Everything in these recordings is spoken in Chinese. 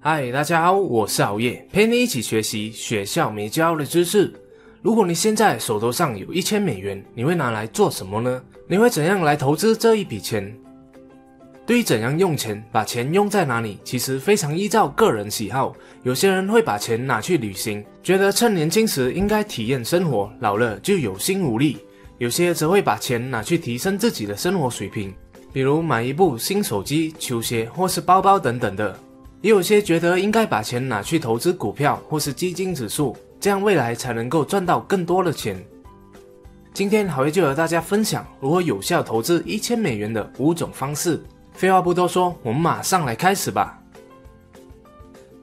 嗨，大家好，我是熬夜，陪你一起学习学校没教的知识。如果你现在手头上有一千美元，你会拿来做什么呢？你会怎样来投资这一笔钱？对于怎样用钱，把钱用在哪里，其实非常依照个人喜好。有些人会把钱拿去旅行，觉得趁年轻时应该体验生活，老了就有心无力；有些则会把钱拿去提升自己的生活水平，比如买一部新手机、球鞋或是包包等等的。也有些觉得应该把钱拿去投资股票或是基金指数，这样未来才能够赚到更多的钱。今天好爷就和大家分享如何有效投资一千美元的五种方式。废话不多说，我们马上来开始吧。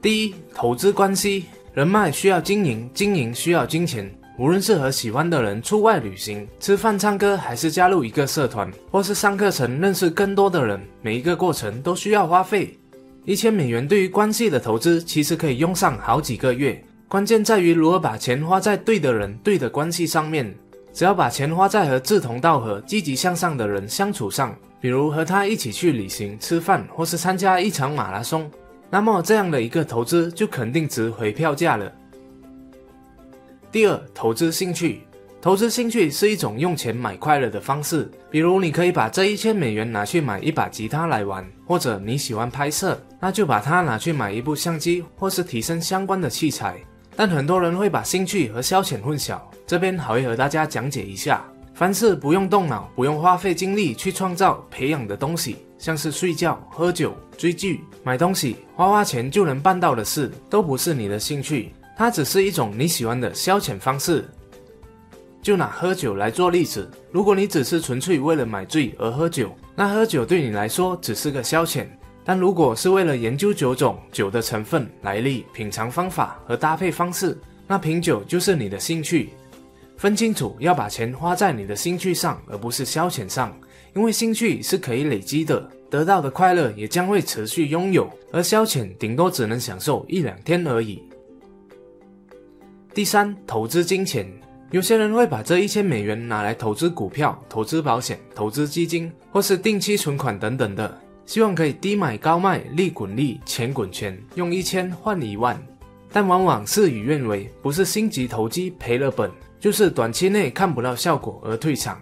第一，投资关系，人脉需要经营，经营需要金钱。无论是和喜欢的人出外旅行、吃饭、唱歌，还是加入一个社团，或是上课程认识更多的人，每一个过程都需要花费。一千美元对于关系的投资，其实可以用上好几个月。关键在于如何把钱花在对的人、对的关系上面。只要把钱花在和志同道合、积极向上的人相处上，比如和他一起去旅行、吃饭，或是参加一场马拉松，那么这样的一个投资就肯定值回票价了。第二，投资兴趣。投资兴趣是一种用钱买快乐的方式，比如你可以把这一千美元拿去买一把吉他来玩，或者你喜欢拍摄，那就把它拿去买一部相机，或是提升相关的器材。但很多人会把兴趣和消遣混淆。这边还会和大家讲解一下，凡是不用动脑、不用花费精力去创造、培养的东西，像是睡觉、喝酒、追剧、买东西、花花钱就能办到的事，都不是你的兴趣，它只是一种你喜欢的消遣方式。就拿喝酒来做例子，如果你只是纯粹为了买醉而喝酒，那喝酒对你来说只是个消遣；但如果是为了研究酒种、酒的成分、来历、品尝方法和搭配方式，那品酒就是你的兴趣。分清楚，要把钱花在你的兴趣上，而不是消遣上，因为兴趣是可以累积的，得到的快乐也将会持续拥有，而消遣顶多只能享受一两天而已。第三，投资金钱，有些人会把这一千美元拿来投资股票、投资保险、投资基金，或是定期存款等等的，希望可以低买高卖，利滚利，钱滚钱，用一千换一万，但往往事与愿违，不是心急投机赔了本。就是短期内看不到效果而退场。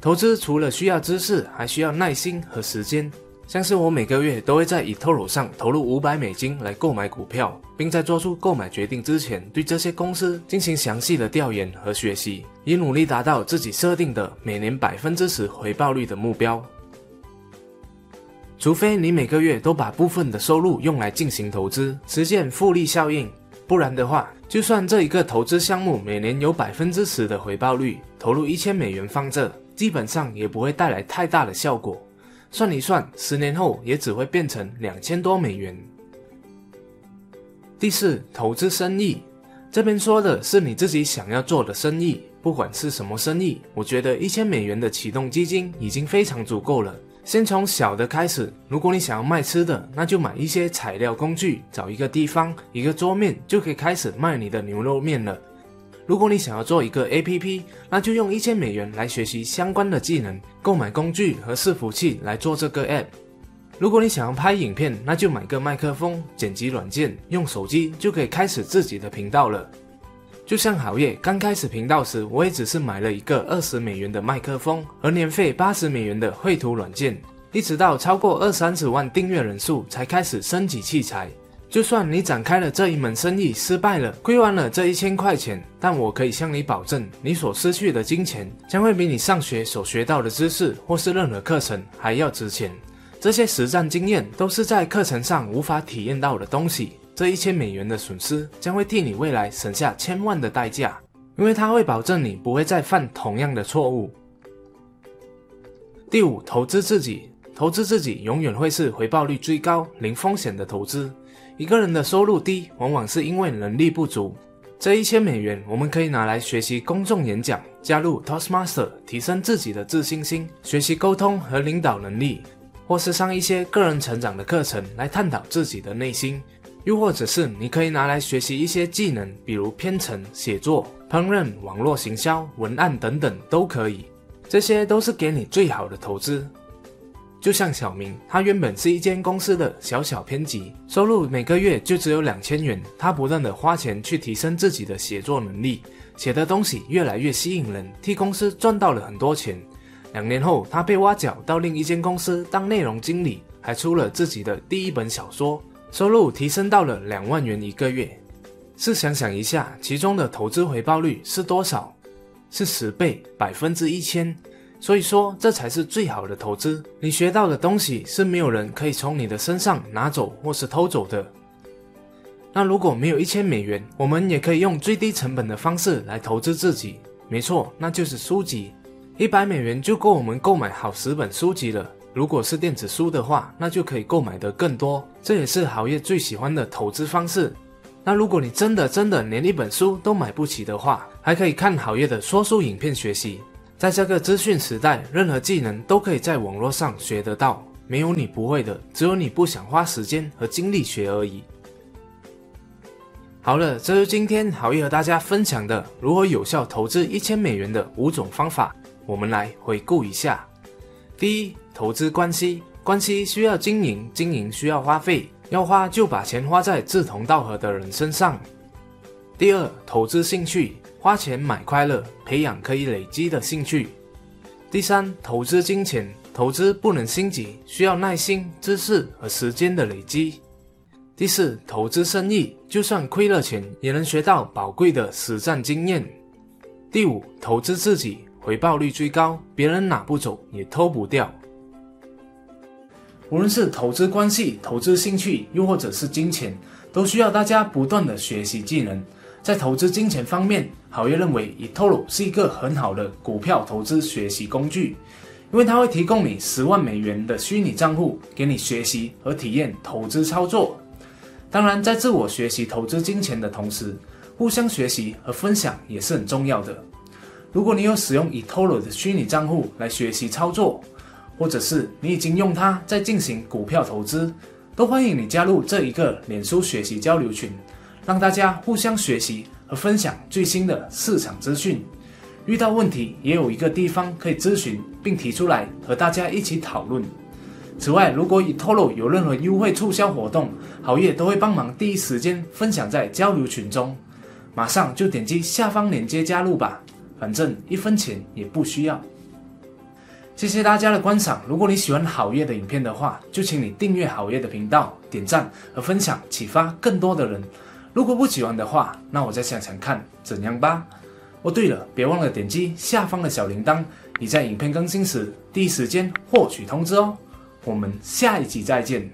投资除了需要知识，还需要耐心和时间。像是我每个月都会在 eToro 上投入五百美金来购买股票，并在做出购买决定之前，对这些公司进行详细的调研和学习，以努力达到自己设定的每年百分之十回报率的目标。除非你每个月都把部分的收入用来进行投资，实现复利效应。不然的话，就算这一个投资项目每年有百分之十的回报率，投入一千美元放这，基本上也不会带来太大的效果。算一算，十年后也只会变成两千多美元。第四，投资生意，这边说的是你自己想要做的生意，不管是什么生意，我觉得一千美元的启动基金已经非常足够了。先从小的开始，如果你想要卖吃的，那就买一些材料工具，找一个地方，一个桌面就可以开始卖你的牛肉面了。如果你想要做一个 APP，那就用一千美元来学习相关的技能，购买工具和伺服器来做这个 App。如果你想要拍影片，那就买个麦克风、剪辑软件，用手机就可以开始自己的频道了。就像好业刚开始频道时，我也只是买了一个二十美元的麦克风和年费八十美元的绘图软件，一直到超过二三十万订阅人数才开始升级器材。就算你展开了这一门生意失败了，亏完了这一千块钱，但我可以向你保证，你所失去的金钱将会比你上学所学到的知识或是任何课程还要值钱。这些实战经验都是在课程上无法体验到的东西。这一千美元的损失将会替你未来省下千万的代价，因为它会保证你不会再犯同样的错误。第五，投资自己，投资自己永远会是回报率最高、零风险的投资。一个人的收入低，往往是因为能力不足。这一千美元，我们可以拿来学习公众演讲，加入 Toastmaster，提升自己的自信心，学习沟通和领导能力，或是上一些个人成长的课程来探讨自己的内心。又或者是你可以拿来学习一些技能，比如编程、写作、烹饪、网络行销、文案等等都可以。这些都是给你最好的投资。就像小明，他原本是一间公司的小小编辑，收入每个月就只有两千元。他不断的花钱去提升自己的写作能力，写的东西越来越吸引人，替公司赚到了很多钱。两年后，他被挖角到另一间公司当内容经理，还出了自己的第一本小说，收入提升到了两万元一个月。试想想一下，其中的投资回报率是多少？是十倍，百分之一千。所以说，这才是最好的投资。你学到的东西是没有人可以从你的身上拿走或是偷走的。那如果没有一千美元，我们也可以用最低成本的方式来投资自己。没错，那就是书籍。一百美元就够我们购买好十本书籍了。如果是电子书的话，那就可以购买的更多。这也是好业最喜欢的投资方式。那如果你真的真的连一本书都买不起的话，还可以看好业的说书影片学习。在这个资讯时代，任何技能都可以在网络上学得到，没有你不会的，只有你不想花时间和精力学而已。好了，这是今天好意和大家分享的如何有效投资一千美元的五种方法。我们来回顾一下：第一，投资关系，关系需要经营，经营需要花费，要花就把钱花在志同道合的人身上。第二，投资兴趣。花钱买快乐，培养可以累积的兴趣。第三，投资金钱，投资不能心急，需要耐心、知识和时间的累积。第四，投资生意，就算亏了钱，也能学到宝贵的实战经验。第五，投资自己，回报率最高，别人拿不走，也偷不掉。无论是投资关系、投资兴趣，又或者是金钱，都需要大家不断的学习技能。在投资金钱方面，好业认为 eToro 是一个很好的股票投资学习工具，因为它会提供你十万美元的虚拟账户，给你学习和体验投资操作。当然，在自我学习投资金钱的同时，互相学习和分享也是很重要的。如果你有使用 eToro 的虚拟账户来学习操作，或者是你已经用它在进行股票投资，都欢迎你加入这一个脸书学习交流群。让大家互相学习和分享最新的市场资讯，遇到问题也有一个地方可以咨询并提出来和大家一起讨论。此外，如果已透露有任何优惠促销活动，好业都会帮忙第一时间分享在交流群中，马上就点击下方链接加入吧，反正一分钱也不需要。谢谢大家的观赏，如果你喜欢好业的影片的话，就请你订阅好业的频道，点赞和分享，启发更多的人。如果不喜欢的话，那我再想想看怎样吧。哦，对了，别忘了点击下方的小铃铛，你在影片更新时第一时间获取通知哦。我们下一集再见。